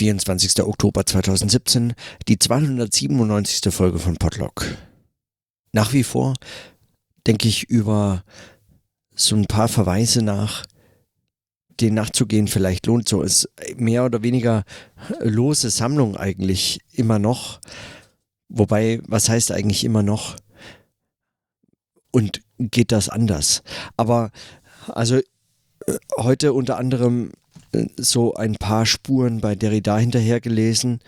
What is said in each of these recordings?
24. Oktober 2017, die 297. Folge von Podlock. Nach wie vor denke ich über so ein paar Verweise nach, denen nachzugehen vielleicht lohnt. So ist mehr oder weniger lose Sammlung eigentlich immer noch. Wobei, was heißt eigentlich immer noch? Und geht das anders? Aber also äh, heute unter anderem so ein paar Spuren bei Derrida hinterher gelesen.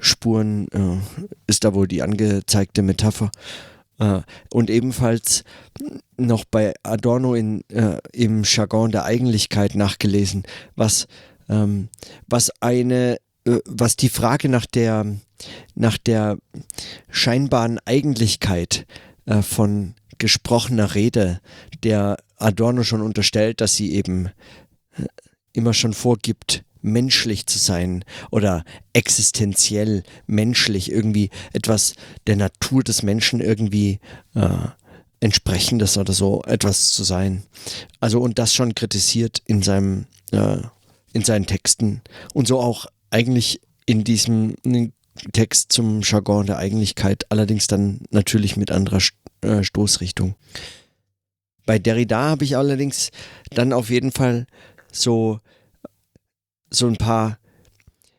Spuren äh, ist da wohl die angezeigte Metapher. Äh, und ebenfalls noch bei Adorno in, äh, im Jargon der Eigentlichkeit nachgelesen, was, ähm, was eine, äh, was die Frage nach der, nach der scheinbaren Eigentlichkeit äh, von gesprochener Rede, der Adorno schon unterstellt, dass sie eben äh, immer schon vorgibt, menschlich zu sein oder existenziell menschlich, irgendwie etwas der Natur des Menschen irgendwie äh, entsprechendes oder so etwas zu sein. Also und das schon kritisiert in seinem äh, in seinen Texten und so auch eigentlich in diesem Text zum Jargon der Eigentlichkeit, allerdings dann natürlich mit anderer äh, Stoßrichtung. Bei Derrida habe ich allerdings dann auf jeden Fall so so ein paar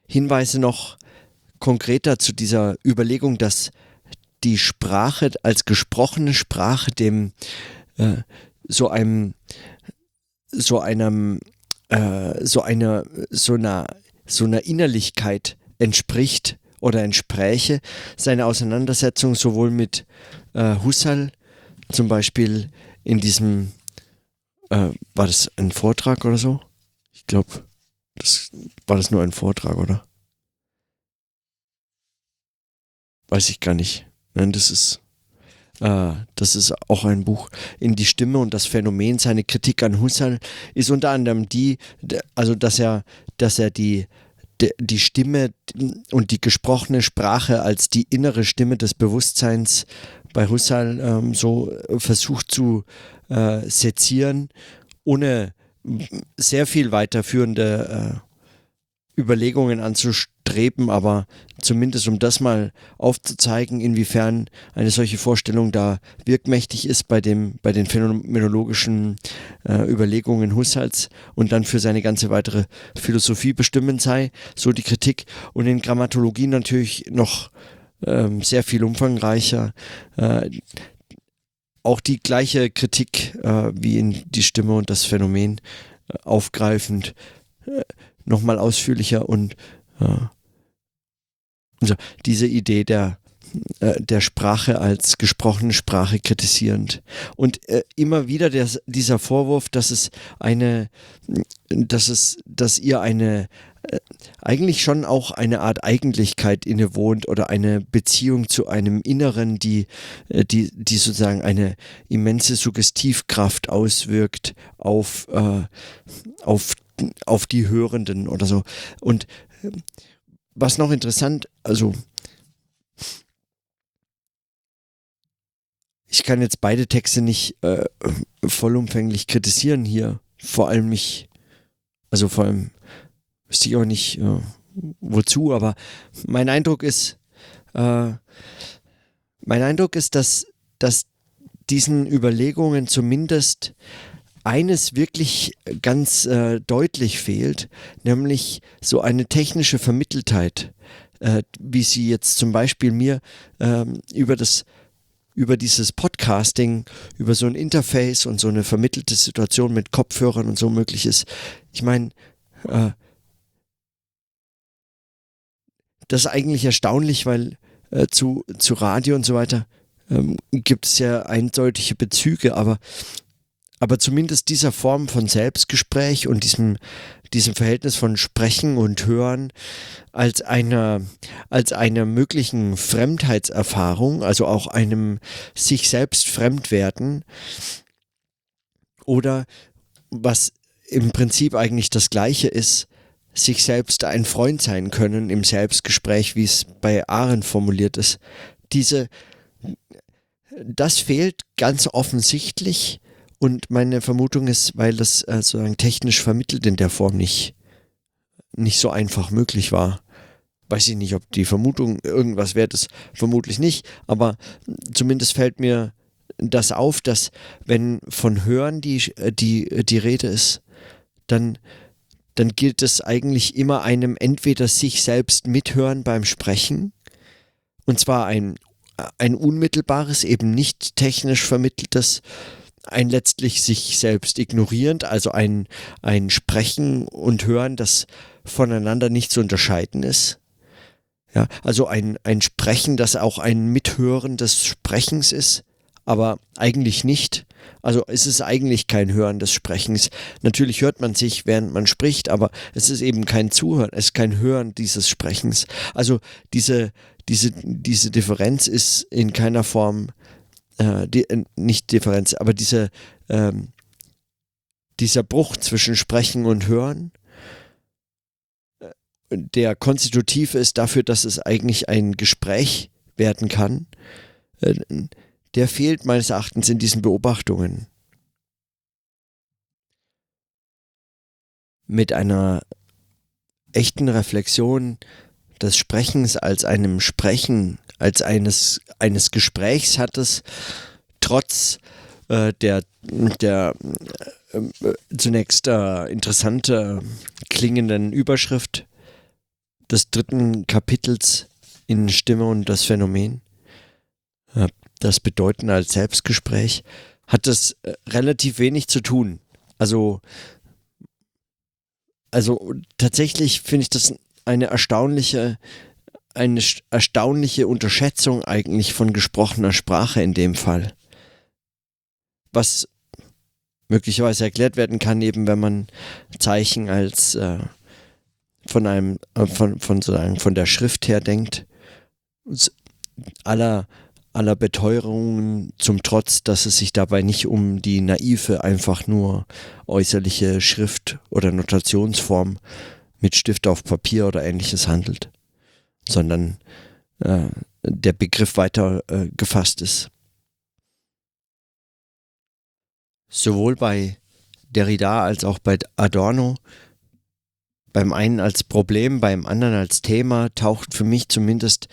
Hinweise noch konkreter zu dieser Überlegung, dass die Sprache als gesprochene Sprache dem äh, so einem so einem äh, so einer so einer so einer Innerlichkeit entspricht oder entspräche seine Auseinandersetzung sowohl mit äh, Husserl zum Beispiel in diesem äh, war das ein Vortrag oder so ich glaube das, war das nur ein Vortrag, oder? Weiß ich gar nicht. Nein, das ist, äh, das ist auch ein Buch. In die Stimme und das Phänomen, seine Kritik an Husserl ist unter anderem die, also dass er, dass er die, die Stimme und die gesprochene Sprache als die innere Stimme des Bewusstseins bei Husserl ähm, so versucht zu äh, sezieren, ohne sehr viel weiterführende äh, Überlegungen anzustreben, aber zumindest um das mal aufzuzeigen, inwiefern eine solche Vorstellung da wirkmächtig ist bei, dem, bei den phänomenologischen äh, Überlegungen Husserls und dann für seine ganze weitere Philosophie bestimmend sei, so die Kritik. Und in Grammatologie natürlich noch ähm, sehr viel umfangreicher. Äh, auch die gleiche Kritik äh, wie in die Stimme und das Phänomen äh, aufgreifend, äh, nochmal ausführlicher und also diese Idee der äh, der Sprache als gesprochene Sprache kritisierend. Und äh, immer wieder der, dieser Vorwurf, dass es eine, dass es, dass ihr eine äh, eigentlich schon auch eine Art Eigentlichkeit innewohnt oder eine Beziehung zu einem Inneren, die, äh, die, die sozusagen eine immense Suggestivkraft auswirkt auf, äh, auf, auf die Hörenden oder so. Und äh, was noch interessant, also ich kann jetzt beide Texte nicht äh, vollumfänglich kritisieren hier. Vor allem mich, also vor allem wüsste ich auch nicht äh, wozu, aber mein Eindruck ist, äh, mein Eindruck ist, dass, dass diesen Überlegungen zumindest eines wirklich ganz äh, deutlich fehlt, nämlich so eine technische Vermitteltheit, äh, wie sie jetzt zum Beispiel mir ähm, über das über dieses Podcasting, über so ein Interface und so eine vermittelte Situation mit Kopfhörern und so möglich ist. Ich meine, äh, das ist eigentlich erstaunlich, weil äh, zu, zu Radio und so weiter ähm, gibt es ja eindeutige Bezüge, aber aber zumindest dieser Form von Selbstgespräch und diesem, diesem Verhältnis von Sprechen und Hören als einer, als einer möglichen Fremdheitserfahrung, also auch einem sich selbst Fremdwerden oder was im Prinzip eigentlich das Gleiche ist, sich selbst ein Freund sein können im Selbstgespräch, wie es bei Arendt formuliert ist. Diese, das fehlt ganz offensichtlich und meine Vermutung ist, weil das äh, sozusagen technisch vermittelt in der Form nicht, nicht so einfach möglich war. weiß ich nicht, ob die Vermutung irgendwas wert ist, vermutlich nicht, aber zumindest fällt mir das auf, dass wenn von Hören die, die, die Rede ist, dann, dann gilt es eigentlich immer einem entweder sich selbst mithören beim Sprechen, und zwar ein, ein unmittelbares, eben nicht technisch vermitteltes, ein letztlich sich selbst ignorierend, also ein, ein Sprechen und Hören, das voneinander nicht zu unterscheiden ist. Ja, also ein, ein Sprechen, das auch ein Mithören des Sprechens ist, aber eigentlich nicht. Also es ist eigentlich kein Hören des Sprechens. Natürlich hört man sich, während man spricht, aber es ist eben kein Zuhören, es ist kein Hören dieses Sprechens. Also diese, diese, diese Differenz ist in keiner Form, äh, die, äh, nicht Differenz, aber diese, ähm, dieser Bruch zwischen Sprechen und Hören, äh, der konstitutiv ist dafür, dass es eigentlich ein Gespräch werden kann, äh, der fehlt meines Erachtens in diesen Beobachtungen. Mit einer echten Reflexion des Sprechens als einem Sprechen, als eines, eines Gesprächs hat es trotz äh, der, der äh, zunächst äh, interessante klingenden Überschrift des dritten Kapitels in Stimme und das Phänomen, das Bedeuten als Selbstgespräch, hat das äh, relativ wenig zu tun. Also, also tatsächlich finde ich das eine erstaunliche, eine erstaunliche Unterschätzung eigentlich von gesprochener Sprache in dem Fall. Was möglicherweise erklärt werden kann, eben wenn man Zeichen als äh, von einem, äh, von, von sozusagen von der Schrift her denkt, aller, aller Beteuerungen zum Trotz, dass es sich dabei nicht um die naive, einfach nur äußerliche Schrift oder Notationsform mit Stift auf Papier oder ähnliches handelt, sondern äh, der Begriff weiter äh, gefasst ist. Sowohl bei Derrida als auch bei Adorno, beim einen als Problem, beim anderen als Thema, taucht für mich zumindest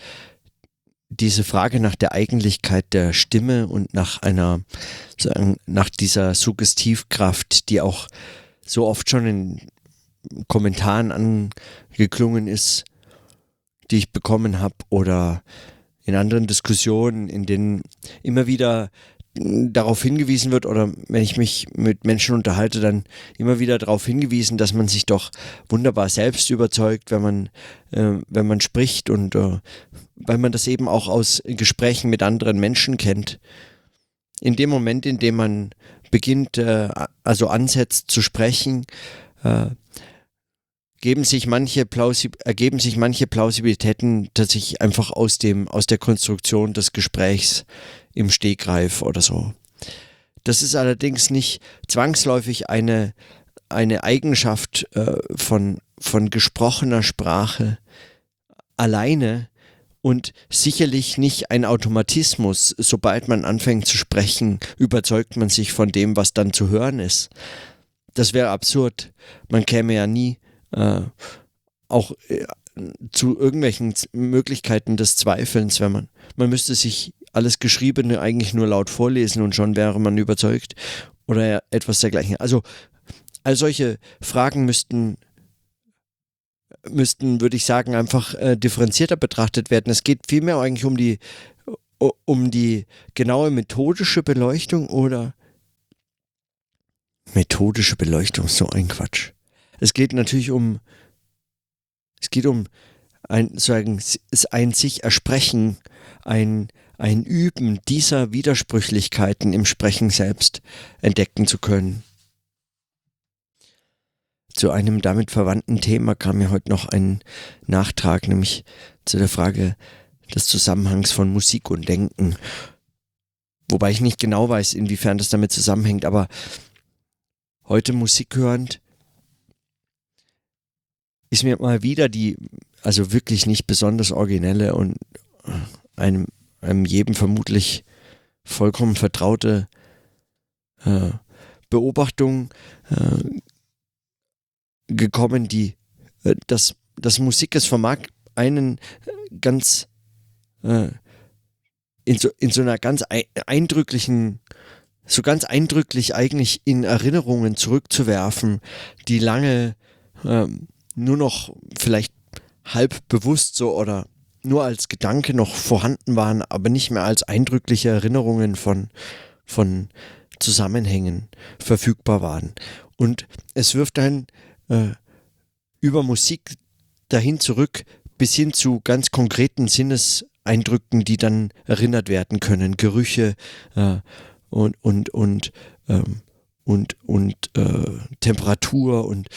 diese Frage nach der Eigentlichkeit der Stimme und nach einer, nach dieser Suggestivkraft, die auch so oft schon in Kommentaren angeklungen ist, die ich bekommen habe oder in anderen Diskussionen, in denen immer wieder darauf hingewiesen wird oder wenn ich mich mit Menschen unterhalte, dann immer wieder darauf hingewiesen, dass man sich doch wunderbar selbst überzeugt, wenn man, äh, wenn man spricht und äh, weil man das eben auch aus Gesprächen mit anderen Menschen kennt. In dem Moment, in dem man beginnt, äh, also ansetzt zu sprechen, äh, geben sich manche ergeben sich manche Plausibilitäten tatsächlich einfach aus dem, aus der Konstruktion des Gesprächs im Stegreif oder so. Das ist allerdings nicht zwangsläufig eine, eine Eigenschaft äh, von, von gesprochener Sprache alleine und sicherlich nicht ein Automatismus. Sobald man anfängt zu sprechen, überzeugt man sich von dem, was dann zu hören ist. Das wäre absurd. Man käme ja nie äh, auch äh, zu irgendwelchen Möglichkeiten des Zweifelns, wenn man, man müsste sich alles Geschriebene eigentlich nur laut vorlesen und schon wäre man überzeugt oder etwas dergleichen. Also all solche Fragen müssten müssten, würde ich sagen, einfach äh, differenzierter betrachtet werden. Es geht vielmehr eigentlich um die um die genaue methodische Beleuchtung oder methodische Beleuchtung, so ein Quatsch. Es geht natürlich um, es geht um ein, sagen, ein sich ersprechen, ein, ein Üben dieser Widersprüchlichkeiten im Sprechen selbst entdecken zu können. Zu einem damit verwandten Thema kam mir heute noch ein Nachtrag, nämlich zu der Frage des Zusammenhangs von Musik und Denken. Wobei ich nicht genau weiß, inwiefern das damit zusammenhängt, aber heute Musik hörend ist mir mal wieder die, also wirklich nicht besonders originelle und einem, einem jedem vermutlich vollkommen vertraute äh, Beobachtung äh, gekommen, die äh, dass, dass Musik es vermag, einen ganz äh, in, so, in so einer ganz eindrücklichen, so ganz eindrücklich eigentlich in Erinnerungen zurückzuwerfen, die lange ähm, nur noch vielleicht halb bewusst so oder nur als Gedanke noch vorhanden waren, aber nicht mehr als eindrückliche Erinnerungen von, von Zusammenhängen verfügbar waren. Und es wirft dann äh, über Musik dahin zurück bis hin zu ganz konkreten Sinneseindrücken, die dann erinnert werden können, Gerüche äh, und, und, und ähm, und, und äh, Temperatur und,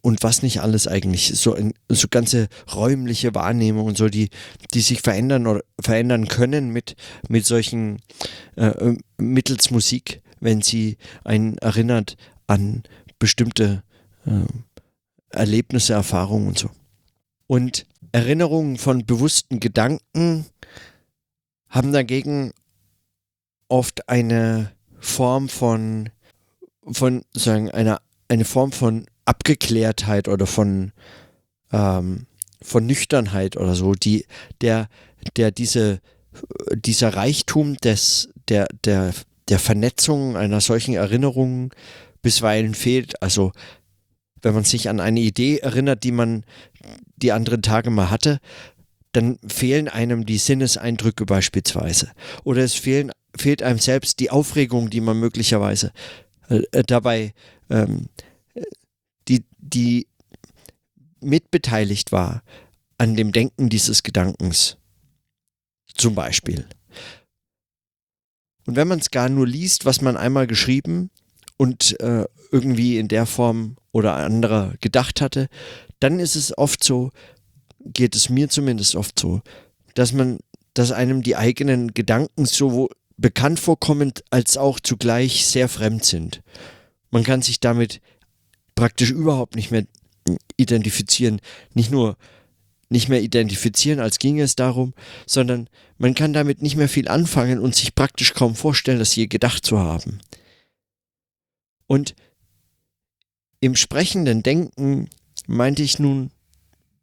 und was nicht alles eigentlich. So, so ganze räumliche Wahrnehmung und so, die, die sich verändern oder verändern können mit, mit solchen äh, äh mittels Musik, wenn sie einen erinnert an bestimmte äh, Erlebnisse, Erfahrungen und so. Und Erinnerungen von bewussten Gedanken haben dagegen oft eine Form von von sagen einer eine Form von Abgeklärtheit oder von ähm, von Nüchternheit oder so, die der der diese dieser Reichtum des der der der Vernetzung einer solchen Erinnerung bisweilen fehlt. Also wenn man sich an eine Idee erinnert, die man die anderen Tage mal hatte, dann fehlen einem die Sinneseindrücke beispielsweise. Oder es fehlen, fehlt einem selbst die Aufregung, die man möglicherweise äh, dabei ähm, die, die mitbeteiligt war an dem Denken dieses Gedankens. Zum Beispiel. Und wenn man es gar nur liest, was man einmal geschrieben und äh, irgendwie in der Form oder anderer gedacht hatte, dann ist es oft so, geht es mir zumindest oft so, dass man, dass einem die eigenen Gedanken so bekannt vorkommend als auch zugleich sehr fremd sind. Man kann sich damit praktisch überhaupt nicht mehr identifizieren. Nicht nur nicht mehr identifizieren, als ginge es darum, sondern man kann damit nicht mehr viel anfangen und sich praktisch kaum vorstellen, das je gedacht zu haben. Und im sprechenden Denken meinte ich nun,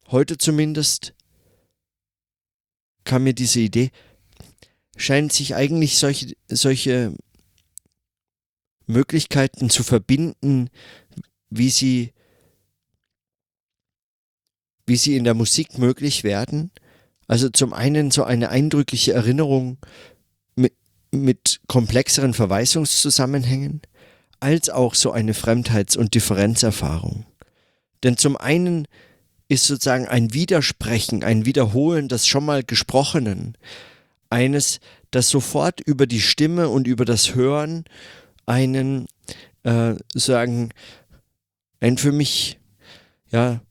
heute zumindest, kam mir diese Idee, scheinen sich eigentlich solche, solche Möglichkeiten zu verbinden, wie sie, wie sie in der Musik möglich werden. Also zum einen so eine eindrückliche Erinnerung mit, mit komplexeren Verweisungszusammenhängen, als auch so eine Fremdheits- und Differenzerfahrung. Denn zum einen ist sozusagen ein Widersprechen, ein Wiederholen des schon mal Gesprochenen, eines, das sofort über die Stimme und über das Hören einen, äh, sagen, ein für mich, ja,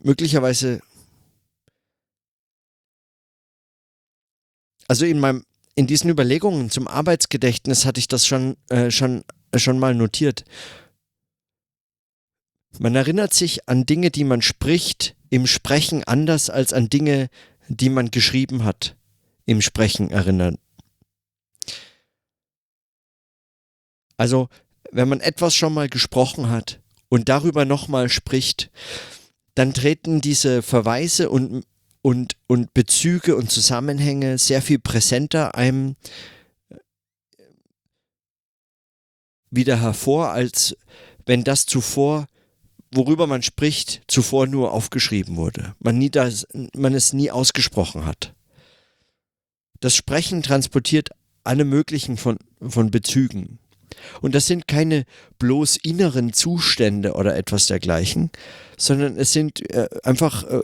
möglicherweise, also in meinem, in diesen Überlegungen zum Arbeitsgedächtnis hatte ich das schon, äh, schon, schon mal notiert. Man erinnert sich an Dinge, die man spricht, im Sprechen anders als an Dinge, die man geschrieben hat, im Sprechen erinnern. Also, wenn man etwas schon mal gesprochen hat und darüber nochmal spricht, dann treten diese Verweise und, und, und Bezüge und Zusammenhänge sehr viel präsenter einem äh, wieder hervor, als wenn das zuvor worüber man spricht, zuvor nur aufgeschrieben wurde. Man, nie das, man es nie ausgesprochen hat. Das Sprechen transportiert alle möglichen von, von Bezügen. Und das sind keine bloß inneren Zustände oder etwas dergleichen, sondern es sind äh, einfach äh,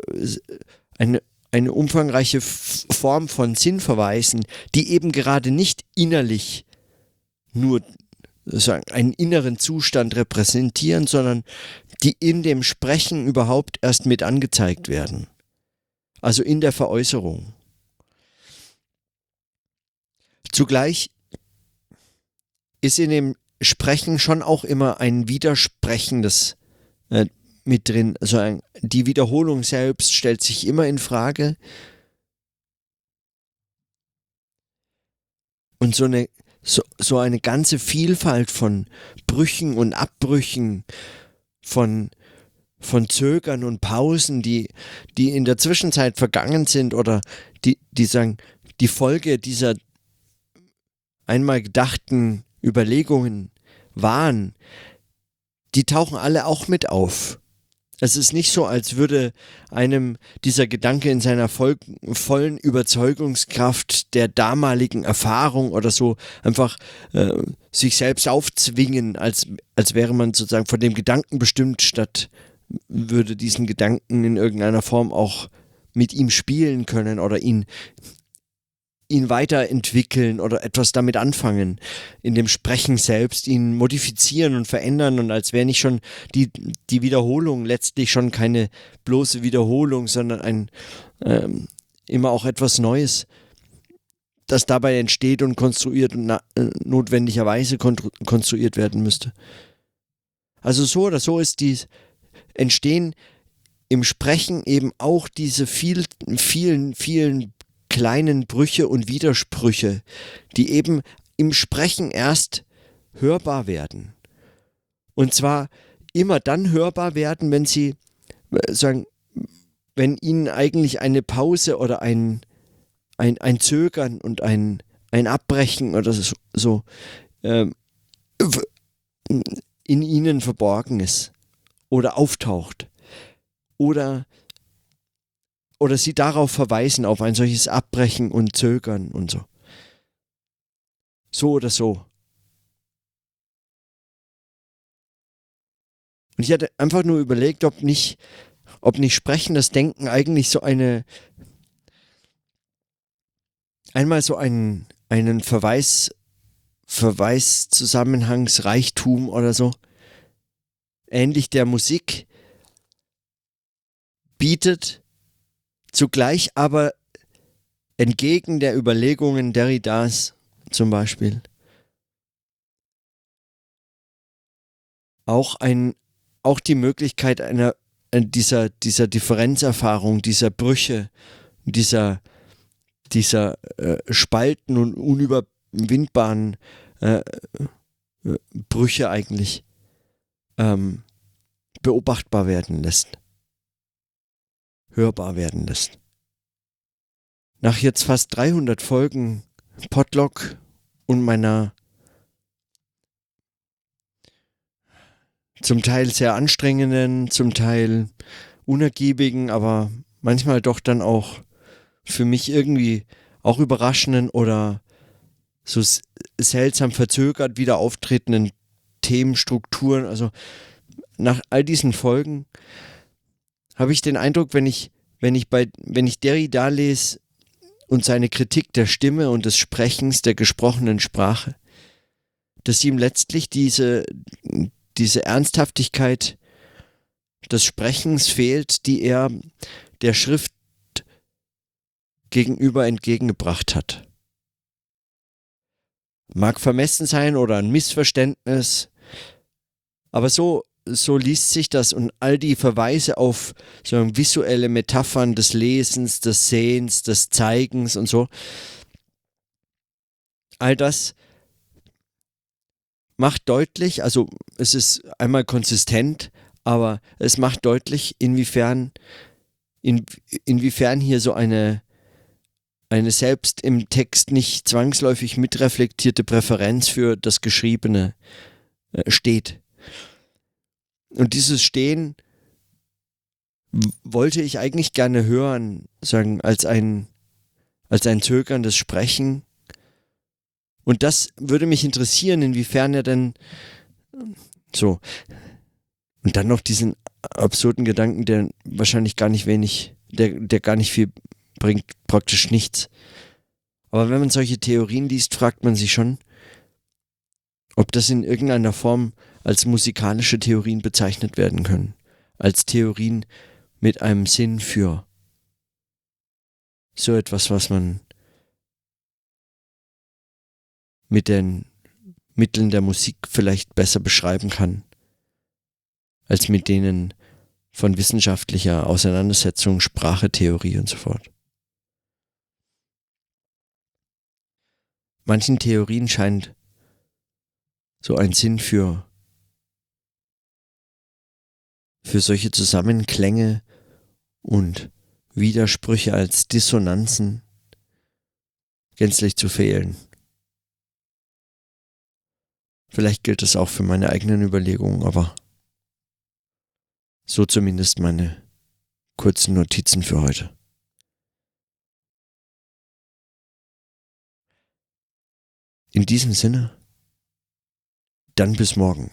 eine, eine umfangreiche Form von Sinnverweisen, die eben gerade nicht innerlich nur sagen, einen inneren Zustand repräsentieren, sondern die in dem Sprechen überhaupt erst mit angezeigt werden. Also in der Veräußerung. Zugleich ist in dem Sprechen schon auch immer ein Widersprechendes äh, mit drin. Also die Wiederholung selbst stellt sich immer in Frage. Und so eine, so, so eine ganze Vielfalt von Brüchen und Abbrüchen von von Zögern und Pausen, die, die in der Zwischenzeit vergangen sind oder die, die sagen, die Folge dieser einmal gedachten Überlegungen waren, die tauchen alle auch mit auf. Es ist nicht so, als würde einem dieser Gedanke in seiner voll, vollen Überzeugungskraft der damaligen Erfahrung oder so einfach äh, sich selbst aufzwingen, als, als wäre man sozusagen von dem Gedanken bestimmt, statt würde diesen Gedanken in irgendeiner Form auch mit ihm spielen können oder ihn ihn weiterentwickeln oder etwas damit anfangen, in dem Sprechen selbst, ihn modifizieren und verändern und als wäre nicht schon die, die Wiederholung letztlich schon keine bloße Wiederholung, sondern ein ähm, immer auch etwas Neues, das dabei entsteht und konstruiert und na, äh, notwendigerweise konstruiert werden müsste. Also so oder so ist die entstehen im Sprechen eben auch diese viel, vielen, vielen kleinen Brüche und Widersprüche, die eben im Sprechen erst hörbar werden. Und zwar immer dann hörbar werden, wenn sie äh, sagen, wenn ihnen eigentlich eine Pause oder ein, ein, ein Zögern und ein, ein Abbrechen oder so, so ähm, in ihnen verborgen ist oder auftaucht. Oder oder sie darauf verweisen, auf ein solches Abbrechen und Zögern und so. So oder so. Und ich hatte einfach nur überlegt, ob nicht, ob nicht sprechendes Denken eigentlich so eine, einmal so einen, einen Verweis, Verweiszusammenhangsreichtum oder so, ähnlich der Musik, bietet, Zugleich aber entgegen der Überlegungen Derridas zum Beispiel auch, ein, auch die Möglichkeit einer, äh, dieser, dieser Differenzerfahrung, dieser Brüche, dieser, dieser äh, Spalten und unüberwindbaren äh, äh, Brüche eigentlich ähm, beobachtbar werden lässt hörbar werden lässt. Nach jetzt fast 300 Folgen Podlog und meiner zum Teil sehr anstrengenden, zum Teil unergiebigen, aber manchmal doch dann auch für mich irgendwie auch überraschenden oder so seltsam verzögert wieder auftretenden Themenstrukturen. Also nach all diesen Folgen habe ich den Eindruck, wenn ich, wenn ich bei, wenn ich Derrida lese und seine Kritik der Stimme und des Sprechens, der gesprochenen Sprache, dass ihm letztlich diese, diese Ernsthaftigkeit des Sprechens fehlt, die er der Schrift gegenüber entgegengebracht hat. Mag vermessen sein oder ein Missverständnis, aber so so liest sich das und all die Verweise auf so visuelle Metaphern des Lesens, des Sehens, des Zeigens und so, all das macht deutlich, also es ist einmal konsistent, aber es macht deutlich, inwiefern, in, inwiefern hier so eine, eine selbst im Text nicht zwangsläufig mitreflektierte Präferenz für das Geschriebene äh, steht. Und dieses Stehen wollte ich eigentlich gerne hören, sagen, als ein, als ein zögerndes Sprechen. Und das würde mich interessieren, inwiefern er denn so. Und dann noch diesen absurden Gedanken, der wahrscheinlich gar nicht wenig, der, der gar nicht viel bringt, praktisch nichts. Aber wenn man solche Theorien liest, fragt man sich schon, ob das in irgendeiner Form als musikalische Theorien bezeichnet werden können, als Theorien mit einem Sinn für so etwas, was man mit den Mitteln der Musik vielleicht besser beschreiben kann, als mit denen von wissenschaftlicher Auseinandersetzung, Sprache, Theorie und so fort. Manchen Theorien scheint so ein Sinn für für solche Zusammenklänge und Widersprüche als Dissonanzen gänzlich zu fehlen. Vielleicht gilt es auch für meine eigenen Überlegungen, aber so zumindest meine kurzen Notizen für heute. In diesem Sinne, dann bis morgen.